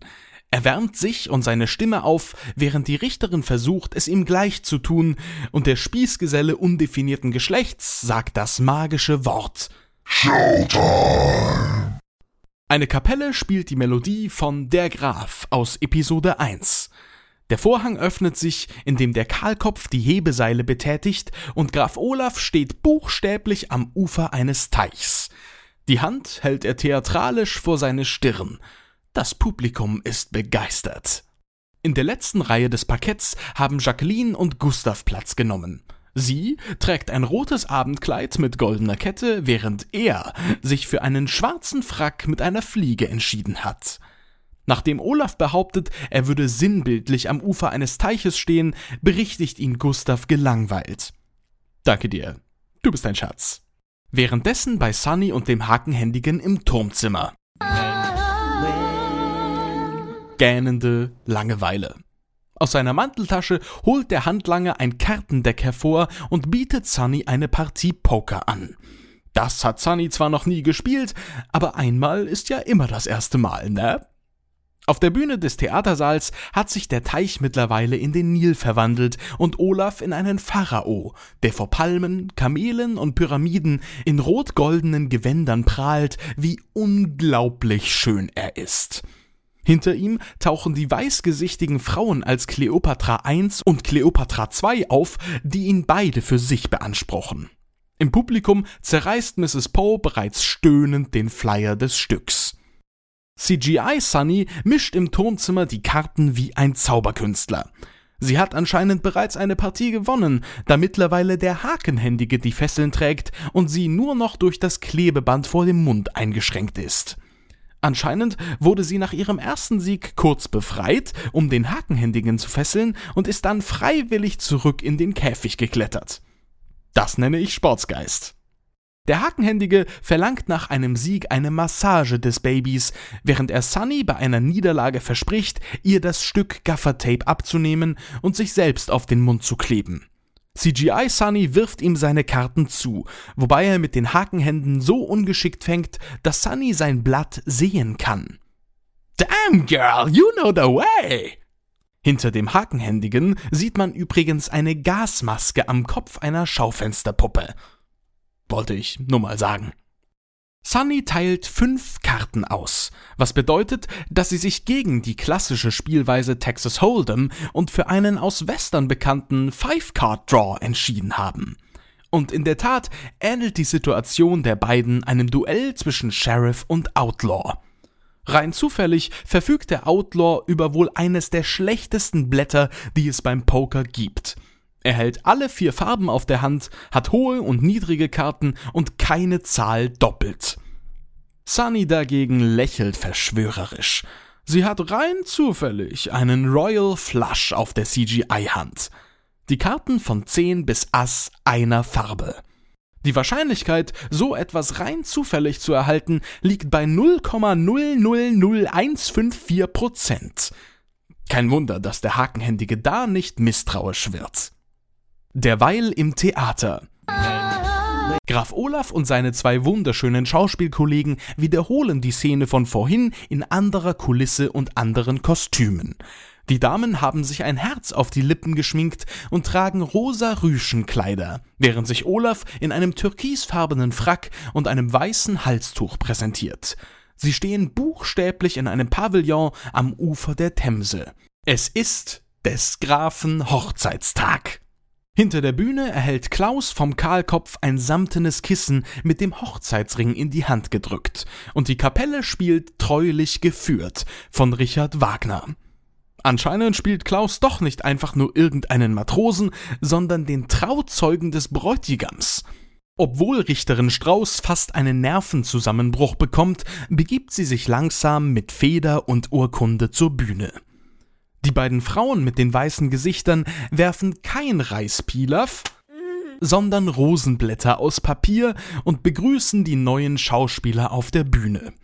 Er wärmt sich und seine Stimme auf, während die Richterin versucht, es ihm gleich zu tun, und der Spießgeselle undefinierten Geschlechts sagt das magische Wort Showtime. Eine Kapelle spielt die Melodie von Der Graf aus Episode 1. Der Vorhang öffnet sich, indem der Kahlkopf die Hebeseile betätigt und Graf Olaf steht buchstäblich am Ufer eines Teichs. Die Hand hält er theatralisch vor seine Stirn. Das Publikum ist begeistert. In der letzten Reihe des Parketts haben Jacqueline und Gustav Platz genommen. Sie trägt ein rotes Abendkleid mit goldener Kette, während er sich für einen schwarzen Frack mit einer Fliege entschieden hat. Nachdem Olaf behauptet, er würde sinnbildlich am Ufer eines Teiches stehen, berichtigt ihn Gustav gelangweilt. Danke dir. Du bist ein Schatz. Währenddessen bei Sunny und dem Hakenhändigen im Turmzimmer gähnende Langeweile. Aus seiner Manteltasche holt der Handlanger ein Kartendeck hervor und bietet Sunny eine Partie Poker an. Das hat Sunny zwar noch nie gespielt, aber einmal ist ja immer das erste Mal, ne? Auf der Bühne des Theatersaals hat sich der Teich mittlerweile in den Nil verwandelt und Olaf in einen Pharao, der vor Palmen, Kamelen und Pyramiden in rot-goldenen Gewändern prahlt, wie unglaublich schön er ist. Hinter ihm tauchen die weißgesichtigen Frauen als Kleopatra I und Kleopatra II auf, die ihn beide für sich beanspruchen. Im Publikum zerreißt Mrs. Poe bereits stöhnend den Flyer des Stücks. CGI Sunny mischt im Turmzimmer die Karten wie ein Zauberkünstler. Sie hat anscheinend bereits eine Partie gewonnen, da mittlerweile der Hakenhändige die Fesseln trägt und sie nur noch durch das Klebeband vor dem Mund eingeschränkt ist. Anscheinend wurde sie nach ihrem ersten Sieg kurz befreit, um den Hakenhändigen zu fesseln, und ist dann freiwillig zurück in den Käfig geklettert. Das nenne ich Sportsgeist. Der Hakenhändige verlangt nach einem Sieg eine Massage des Babys, während er Sunny bei einer Niederlage verspricht, ihr das Stück Gaffertape abzunehmen und sich selbst auf den Mund zu kleben. CGI Sunny wirft ihm seine Karten zu, wobei er mit den Hakenhänden so ungeschickt fängt, dass Sunny sein Blatt sehen kann. Damn, girl, you know the way! Hinter dem Hakenhändigen sieht man übrigens eine Gasmaske am Kopf einer Schaufensterpuppe. Wollte ich nur mal sagen. Sunny teilt fünf Karten aus, was bedeutet, dass sie sich gegen die klassische Spielweise Texas Hold'em und für einen aus Western bekannten Five-Card-Draw entschieden haben. Und in der Tat ähnelt die Situation der beiden einem Duell zwischen Sheriff und Outlaw. Rein zufällig verfügt der Outlaw über wohl eines der schlechtesten Blätter, die es beim Poker gibt – er hält alle vier Farben auf der Hand, hat hohe und niedrige Karten und keine Zahl doppelt. Sunny dagegen lächelt verschwörerisch. Sie hat rein zufällig einen Royal Flush auf der CGI-Hand. Die Karten von 10 bis Ass einer Farbe. Die Wahrscheinlichkeit, so etwas rein zufällig zu erhalten, liegt bei 0,000154 Prozent. Kein Wunder, dass der Hakenhändige da nicht misstrauisch wird. Derweil im Theater. Graf Olaf und seine zwei wunderschönen Schauspielkollegen wiederholen die Szene von vorhin in anderer Kulisse und anderen Kostümen. Die Damen haben sich ein Herz auf die Lippen geschminkt und tragen rosa Rüschenkleider, während sich Olaf in einem türkisfarbenen Frack und einem weißen Halstuch präsentiert. Sie stehen buchstäblich in einem Pavillon am Ufer der Themse. Es ist des Grafen Hochzeitstag. Hinter der Bühne erhält Klaus vom Kahlkopf ein samtenes Kissen mit dem Hochzeitsring in die Hand gedrückt und die Kapelle spielt treulich geführt von Richard Wagner. Anscheinend spielt Klaus doch nicht einfach nur irgendeinen Matrosen, sondern den Trauzeugen des Bräutigams. Obwohl Richterin Strauß fast einen Nervenzusammenbruch bekommt, begibt sie sich langsam mit Feder und Urkunde zur Bühne. Die beiden Frauen mit den weißen Gesichtern werfen kein Reispilaf, sondern Rosenblätter aus Papier und begrüßen die neuen Schauspieler auf der Bühne.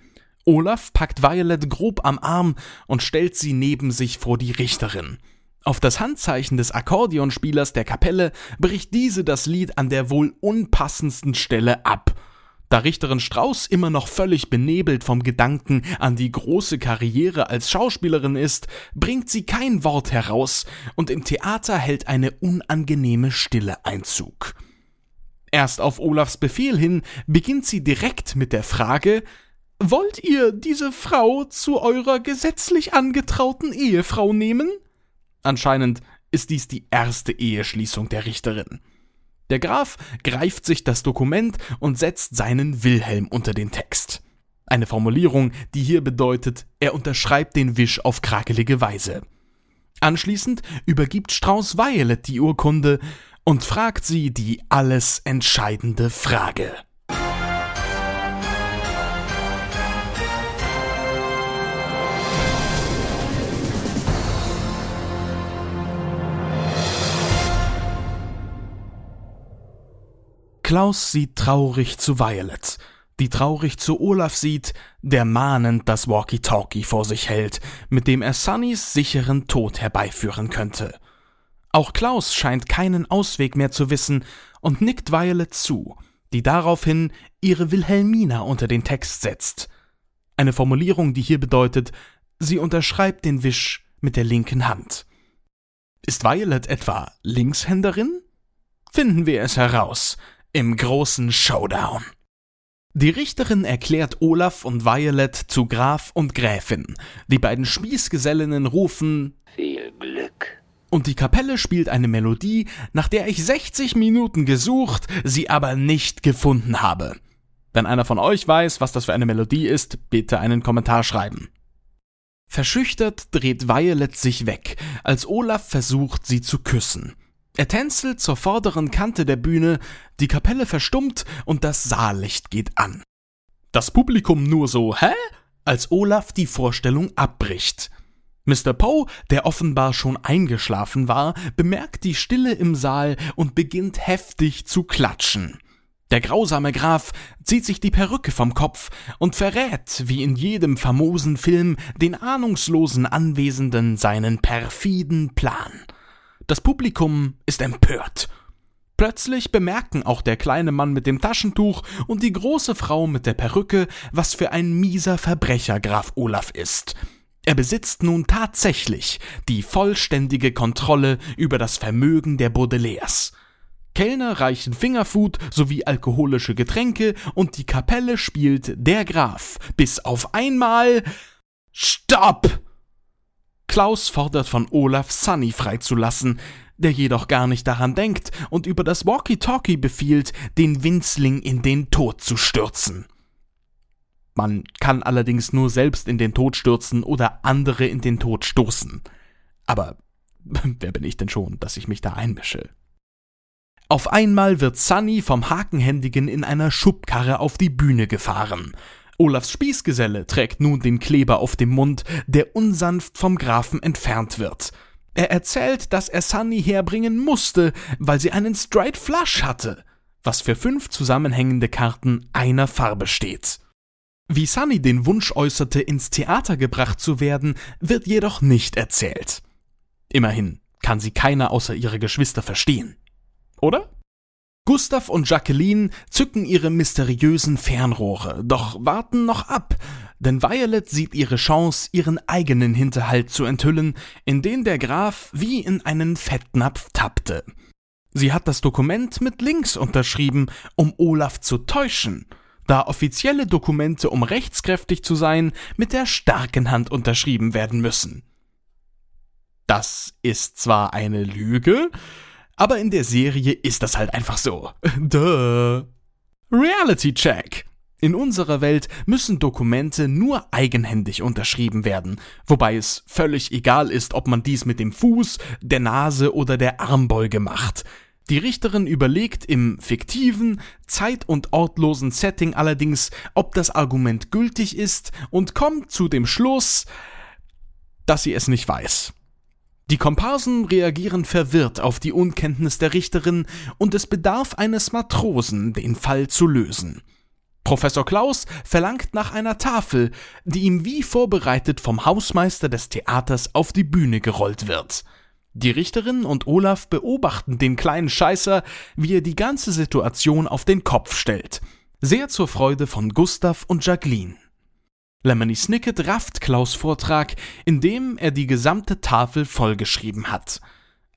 Olaf packt Violet grob am Arm und stellt sie neben sich vor die Richterin. Auf das Handzeichen des Akkordeonspielers der Kapelle bricht diese das Lied an der wohl unpassendsten Stelle ab – da Richterin Strauß immer noch völlig benebelt vom Gedanken an die große Karriere als Schauspielerin ist, bringt sie kein Wort heraus und im Theater hält eine unangenehme Stille Einzug. Erst auf Olafs Befehl hin beginnt sie direkt mit der Frage, Wollt ihr diese Frau zu eurer gesetzlich angetrauten Ehefrau nehmen? Anscheinend ist dies die erste Eheschließung der Richterin. Der Graf greift sich das Dokument und setzt seinen Wilhelm unter den Text. Eine Formulierung, die hier bedeutet, er unterschreibt den Wisch auf krakelige Weise. Anschließend übergibt Strauß Violet die Urkunde und fragt sie die alles entscheidende Frage. Klaus sieht traurig zu Violet, die traurig zu Olaf sieht, der mahnend das Walkie-Talkie vor sich hält, mit dem er Sunnys sicheren Tod herbeiführen könnte. Auch Klaus scheint keinen Ausweg mehr zu wissen und nickt Violet zu, die daraufhin ihre Wilhelmina unter den Text setzt. Eine Formulierung, die hier bedeutet, sie unterschreibt den Wisch mit der linken Hand. Ist Violet etwa Linkshänderin? Finden wir es heraus im großen Showdown. Die Richterin erklärt Olaf und Violet zu Graf und Gräfin. Die beiden Spießgesellinnen rufen Viel Glück. Und die Kapelle spielt eine Melodie, nach der ich 60 Minuten gesucht, sie aber nicht gefunden habe. Wenn einer von euch weiß, was das für eine Melodie ist, bitte einen Kommentar schreiben. Verschüchtert dreht Violet sich weg, als Olaf versucht, sie zu küssen. Er tänzelt zur vorderen Kante der Bühne, die Kapelle verstummt und das Saallicht geht an. Das Publikum nur so, hä? Als Olaf die Vorstellung abbricht. Mr. Poe, der offenbar schon eingeschlafen war, bemerkt die Stille im Saal und beginnt heftig zu klatschen. Der grausame Graf zieht sich die Perücke vom Kopf und verrät, wie in jedem famosen Film, den ahnungslosen Anwesenden seinen perfiden Plan. Das Publikum ist empört. Plötzlich bemerken auch der kleine Mann mit dem Taschentuch und die große Frau mit der Perücke, was für ein mieser Verbrecher Graf Olaf ist. Er besitzt nun tatsächlich die vollständige Kontrolle über das Vermögen der Baudelaires. Kellner reichen Fingerfood sowie alkoholische Getränke und die Kapelle spielt der Graf bis auf einmal Stopp! Klaus fordert von Olaf Sunny freizulassen, der jedoch gar nicht daran denkt und über das Walkie-Talkie befiehlt, den Winzling in den Tod zu stürzen. Man kann allerdings nur selbst in den Tod stürzen oder andere in den Tod stoßen. Aber wer bin ich denn schon, dass ich mich da einmische? Auf einmal wird Sunny vom Hakenhändigen in einer Schubkarre auf die Bühne gefahren. Olafs Spießgeselle trägt nun den Kleber auf dem Mund, der unsanft vom Grafen entfernt wird. Er erzählt, dass er Sunny herbringen musste, weil sie einen Straight Flush hatte, was für fünf zusammenhängende Karten einer Farbe steht. Wie Sunny den Wunsch äußerte, ins Theater gebracht zu werden, wird jedoch nicht erzählt. Immerhin kann sie keiner außer ihre Geschwister verstehen. Oder? Gustav und Jacqueline zücken ihre mysteriösen Fernrohre, doch warten noch ab, denn Violet sieht ihre Chance, ihren eigenen Hinterhalt zu enthüllen, in den der Graf wie in einen Fettnapf tappte. Sie hat das Dokument mit links unterschrieben, um Olaf zu täuschen, da offizielle Dokumente, um rechtskräftig zu sein, mit der starken Hand unterschrieben werden müssen. Das ist zwar eine Lüge, Aber in der Serie ist das halt einfach so. Duh. Reality Check. In unserer Welt müssen Dokumente nur eigenhändig unterschrieben werden, wobei es völlig egal ist, ob man dies mit dem Fuß, der Nase oder der Armbeuge macht. Die Richterin überlegt im fiktiven, zeit- und ortlosen Setting allerdings, ob das Argument gültig ist und kommt zu dem Schluss, dass sie es nicht weiß. Die Komparsen reagieren verwirrt auf die Unkenntnis der Richterin und es bedarf eines Matrosen, den Fall zu lösen. Professor Klaus verlangt nach einer Tafel, die ihm wie vorbereitet vom Hausmeister des Theaters auf die Bühne gerollt wird. Die Richterin und Olaf beobachten den kleinen Scheißer, wie er die ganze Situation auf den Kopf stellt. Sehr zur Freude von Gustav und Jacqueline. Lemony Snicket rafft Klaus Vortrag, indem er die gesamte Tafel vollgeschrieben hat.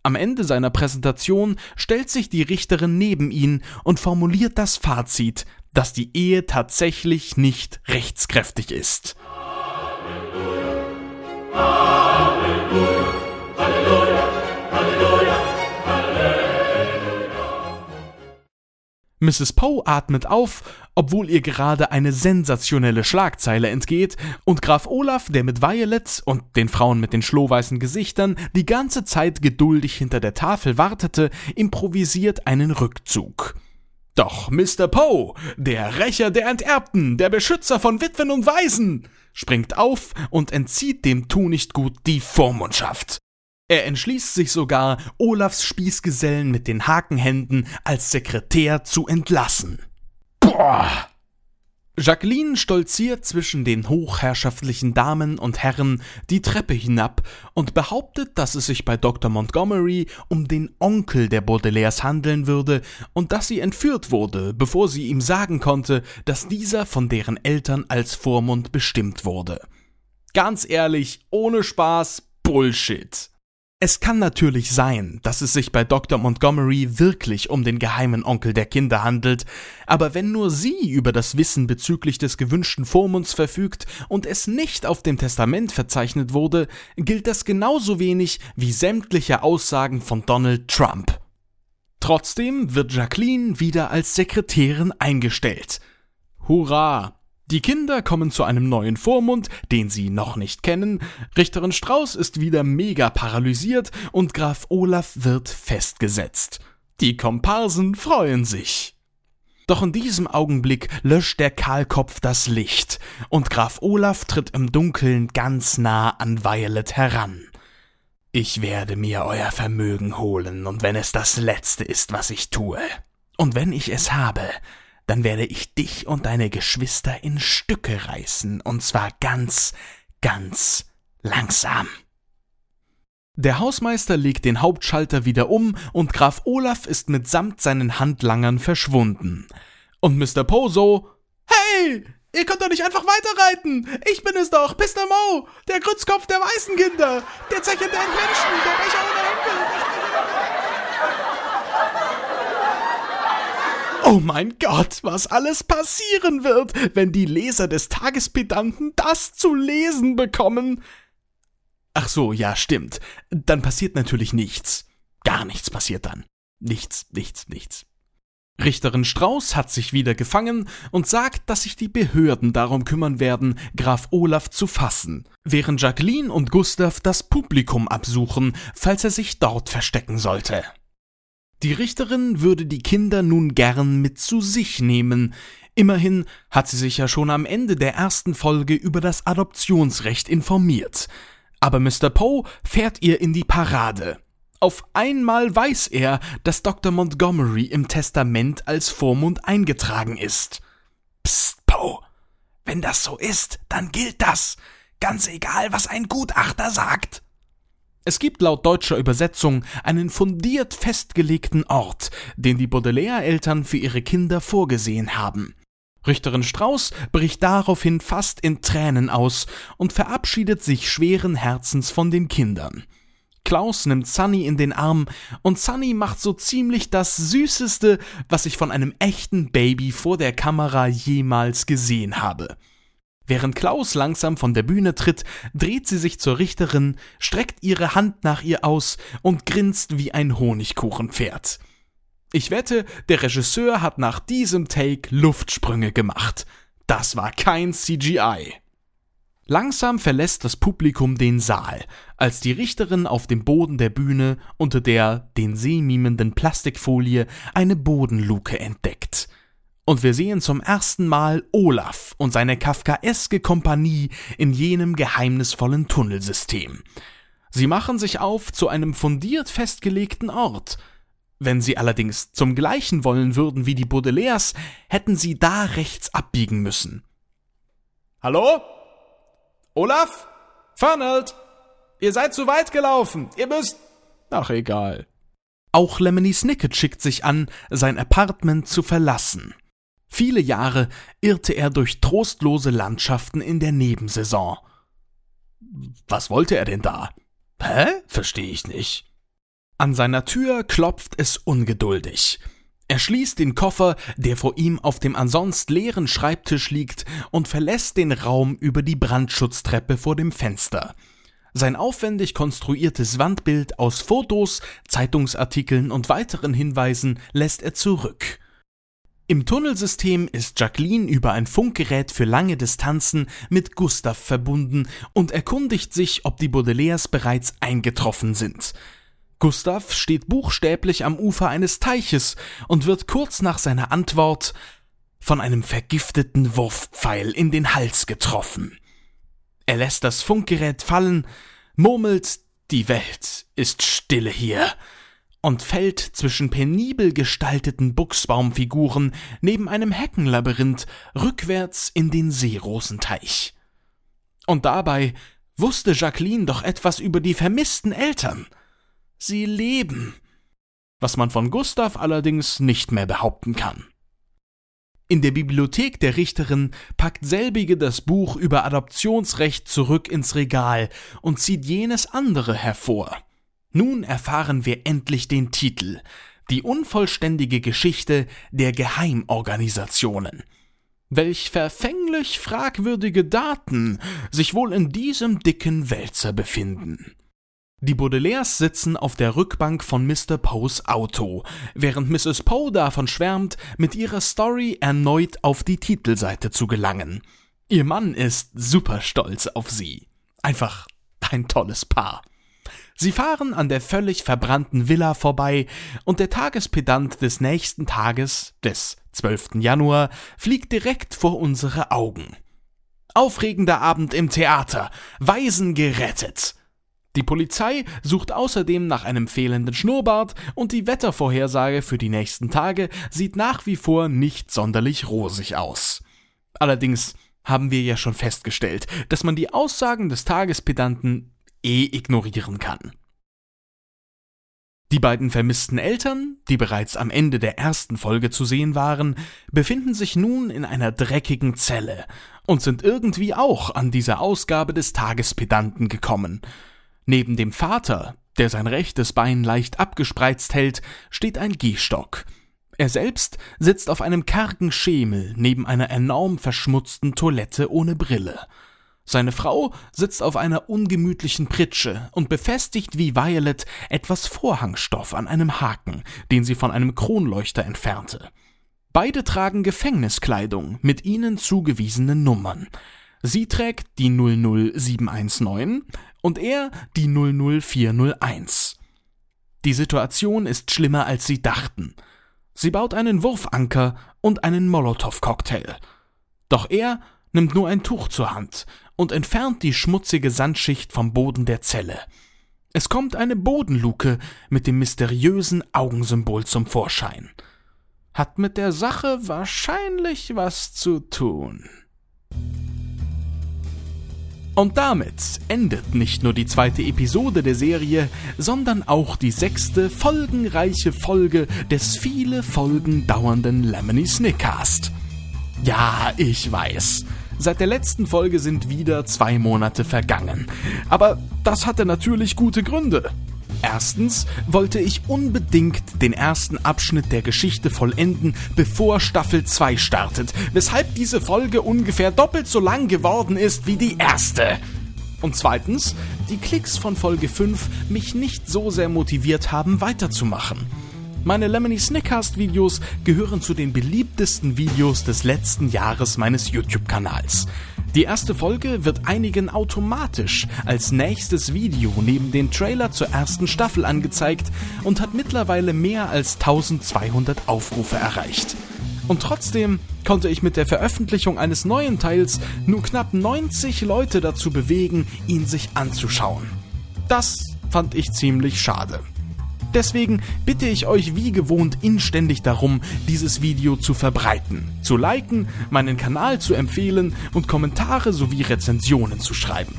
Am Ende seiner Präsentation stellt sich die Richterin neben ihn und formuliert das Fazit, dass die Ehe tatsächlich nicht rechtskräftig ist. Halleluja. Halleluja. Mrs. Poe atmet auf, obwohl ihr gerade eine sensationelle Schlagzeile entgeht, und Graf Olaf, der mit Violet und den Frauen mit den schlohweißen Gesichtern die ganze Zeit geduldig hinter der Tafel wartete, improvisiert einen Rückzug. Doch Mr. Poe, der Rächer der Enterbten, der Beschützer von Witwen und Waisen, springt auf und entzieht dem Tunichtgut die Vormundschaft. Er entschließt sich sogar, Olafs Spießgesellen mit den Hakenhänden als Sekretär zu entlassen. Boah! Jacqueline stolziert zwischen den hochherrschaftlichen Damen und Herren die Treppe hinab und behauptet, dass es sich bei Dr. Montgomery um den Onkel der Baudelaires handeln würde und dass sie entführt wurde, bevor sie ihm sagen konnte, dass dieser von deren Eltern als Vormund bestimmt wurde. Ganz ehrlich, ohne Spaß, Bullshit. Es kann natürlich sein, dass es sich bei Dr. Montgomery wirklich um den geheimen Onkel der Kinder handelt, aber wenn nur sie über das Wissen bezüglich des gewünschten Vormunds verfügt und es nicht auf dem Testament verzeichnet wurde, gilt das genauso wenig wie sämtliche Aussagen von Donald Trump. Trotzdem wird Jacqueline wieder als Sekretärin eingestellt. Hurra! Die Kinder kommen zu einem neuen Vormund, den sie noch nicht kennen. Richterin Strauß ist wieder mega paralysiert und Graf Olaf wird festgesetzt. Die Komparsen freuen sich. Doch in diesem Augenblick löscht der Kahlkopf das Licht und Graf Olaf tritt im Dunkeln ganz nah an Violet heran. Ich werde mir euer Vermögen holen, und wenn es das Letzte ist, was ich tue, und wenn ich es habe, dann werde ich dich und deine Geschwister in Stücke reißen, und zwar ganz, ganz langsam. Der Hausmeister legt den Hauptschalter wieder um und Graf Olaf ist mitsamt seinen Handlangern verschwunden. Und Mr. Poe so, Hey, ihr könnt doch nicht einfach weiterreiten! Ich bin es doch, Mr. Mo, der Grützkopf der weißen Kinder, der Zecher der Menschen, der Becher ohne Henkel, Oh mein Gott, was alles passieren wird, wenn die Leser des Tagespedanten das zu lesen bekommen. Ach so, ja, stimmt. Dann passiert natürlich nichts. Gar nichts passiert dann. Nichts, nichts, nichts. Richterin Strauß hat sich wieder gefangen und sagt, dass sich die Behörden darum kümmern werden, Graf Olaf zu fassen, während Jacqueline und Gustav das Publikum absuchen, falls er sich dort verstecken sollte. Die Richterin würde die Kinder nun gern mit zu sich nehmen. Immerhin hat sie sich ja schon am Ende der ersten Folge über das Adoptionsrecht informiert. Aber Mr. Poe fährt ihr in die Parade. Auf einmal weiß er, dass Dr. Montgomery im Testament als Vormund eingetragen ist. Psst, Poe. Wenn das so ist, dann gilt das. Ganz egal, was ein Gutachter sagt. Es gibt laut deutscher Übersetzung einen fundiert festgelegten Ort, den die Baudelaire-Eltern für ihre Kinder vorgesehen haben. Richterin Strauß bricht daraufhin fast in Tränen aus und verabschiedet sich schweren Herzens von den Kindern. Klaus nimmt Sunny in den Arm und Sunny macht so ziemlich das Süßeste, was ich von einem echten Baby vor der Kamera jemals gesehen habe. Während Klaus langsam von der Bühne tritt, dreht sie sich zur Richterin, streckt ihre Hand nach ihr aus und grinst wie ein Honigkuchenpferd. Ich wette, der Regisseur hat nach diesem Take Luftsprünge gemacht. Das war kein CGI. Langsam verlässt das Publikum den Saal, als die Richterin auf dem Boden der Bühne unter der den See mimenden Plastikfolie eine Bodenluke entdeckt. Und wir sehen zum ersten Mal Olaf und seine kafkaeske Kompanie in jenem geheimnisvollen Tunnelsystem. Sie machen sich auf zu einem fundiert festgelegten Ort – wenn sie allerdings zum gleichen wollen würden wie die Baudelaires, hätten sie da rechts abbiegen müssen. Hallo? Olaf? Fernald? Ihr seid zu weit gelaufen. Ihr müsst. Ach, egal. Auch Lemony Snicket schickt sich an, sein Apartment zu verlassen. Viele Jahre irrte er durch trostlose Landschaften in der Nebensaison. Was wollte er denn da? Hä? Verstehe ich nicht. An seiner Tür klopft es ungeduldig. Er schließt den Koffer, der vor ihm auf dem ansonst leeren Schreibtisch liegt, und verlässt den Raum über die Brandschutztreppe vor dem Fenster. Sein aufwendig konstruiertes Wandbild aus Fotos, Zeitungsartikeln und weiteren Hinweisen lässt er zurück. Im Tunnelsystem ist Jacqueline über ein Funkgerät für lange Distanzen mit Gustav verbunden und erkundigt sich, ob die Baudelaires bereits eingetroffen sind. Gustav steht buchstäblich am Ufer eines Teiches und wird kurz nach seiner Antwort von einem vergifteten Wurfpfeil in den Hals getroffen. Er lässt das Funkgerät fallen, murmelt, die Welt ist stille hier, und fällt zwischen penibel gestalteten Buchsbaumfiguren neben einem Heckenlabyrinth rückwärts in den Seerosenteich. Und dabei wusste Jacqueline doch etwas über die vermissten Eltern – Sie leben. Was man von Gustav allerdings nicht mehr behaupten kann. In der Bibliothek der Richterin packt selbige das Buch über Adoptionsrecht zurück ins Regal und zieht jenes andere hervor. Nun erfahren wir endlich den Titel Die unvollständige Geschichte der Geheimorganisationen. Welch verfänglich fragwürdige Daten sich wohl in diesem dicken Wälzer befinden. Die Baudelaires sitzen auf der Rückbank von Mr. Poes Auto, während Mrs. Poe davon schwärmt, mit ihrer Story erneut auf die Titelseite zu gelangen. Ihr Mann ist super stolz auf sie. Einfach ein tolles Paar. Sie fahren an der völlig verbrannten Villa vorbei und der Tagespedant des nächsten Tages, des 12. Januar, fliegt direkt vor unsere Augen. Aufregender Abend im Theater, Waisen gerettet. Die Polizei sucht außerdem nach einem fehlenden Schnurrbart und die Wettervorhersage für die nächsten Tage sieht nach wie vor nicht sonderlich rosig aus. Allerdings haben wir ja schon festgestellt, dass man die Aussagen des Tagespedanten eh ignorieren kann. Die beiden vermissten Eltern, die bereits am Ende der ersten Folge zu sehen waren, befinden sich nun in einer dreckigen Zelle und sind irgendwie auch an diese Ausgabe des Tagespedanten gekommen. Neben dem Vater, der sein rechtes Bein leicht abgespreizt hält, steht ein Gehstock. Er selbst sitzt auf einem kargen Schemel neben einer enorm verschmutzten Toilette ohne Brille. Seine Frau sitzt auf einer ungemütlichen Pritsche und befestigt wie Violet etwas Vorhangstoff an einem Haken, den sie von einem Kronleuchter entfernte. Beide tragen Gefängniskleidung mit ihnen zugewiesenen Nummern. Sie trägt die 00719, und er die 00401. Die Situation ist schlimmer, als sie dachten. Sie baut einen Wurfanker und einen Molotow-Cocktail. Doch er nimmt nur ein Tuch zur Hand und entfernt die schmutzige Sandschicht vom Boden der Zelle. Es kommt eine Bodenluke mit dem mysteriösen Augensymbol zum Vorschein. Hat mit der Sache wahrscheinlich was zu tun. Und damit endet nicht nur die zweite Episode der Serie, sondern auch die sechste folgenreiche Folge des viele Folgen dauernden Lemony Snickcast. Ja, ich weiß. Seit der letzten Folge sind wieder zwei Monate vergangen. Aber das hatte natürlich gute Gründe. Erstens wollte ich unbedingt den ersten Abschnitt der Geschichte vollenden, bevor Staffel 2 startet, weshalb diese Folge ungefähr doppelt so lang geworden ist wie die erste. Und zweitens, die Klicks von Folge 5 mich nicht so sehr motiviert haben, weiterzumachen. Meine Lemony Snickcast Videos gehören zu den beliebtesten Videos des letzten Jahres meines YouTube-Kanals. Die erste Folge wird einigen automatisch als nächstes Video neben dem Trailer zur ersten Staffel angezeigt und hat mittlerweile mehr als 1200 Aufrufe erreicht. Und trotzdem konnte ich mit der Veröffentlichung eines neuen Teils nur knapp 90 Leute dazu bewegen, ihn sich anzuschauen. Das fand ich ziemlich schade. Deswegen bitte ich euch wie gewohnt inständig darum, dieses Video zu verbreiten, zu liken, meinen Kanal zu empfehlen und Kommentare sowie Rezensionen zu schreiben.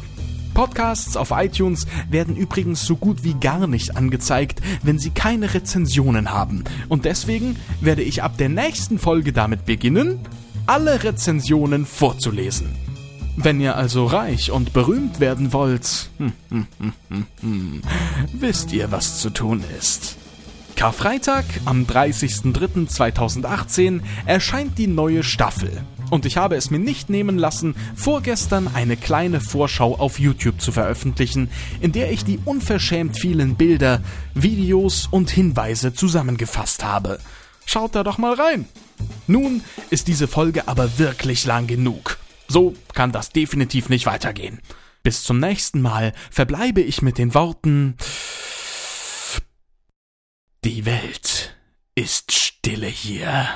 Podcasts auf iTunes werden übrigens so gut wie gar nicht angezeigt, wenn sie keine Rezensionen haben. Und deswegen werde ich ab der nächsten Folge damit beginnen, alle Rezensionen vorzulesen. Wenn ihr also reich und berühmt werden wollt, wisst ihr, was zu tun ist. Karfreitag am 30.03.2018 erscheint die neue Staffel. Und ich habe es mir nicht nehmen lassen, vorgestern eine kleine Vorschau auf YouTube zu veröffentlichen, in der ich die unverschämt vielen Bilder, Videos und Hinweise zusammengefasst habe. Schaut da doch mal rein. Nun ist diese Folge aber wirklich lang genug. So kann das definitiv nicht weitergehen. Bis zum nächsten Mal verbleibe ich mit den Worten Die Welt ist stille hier.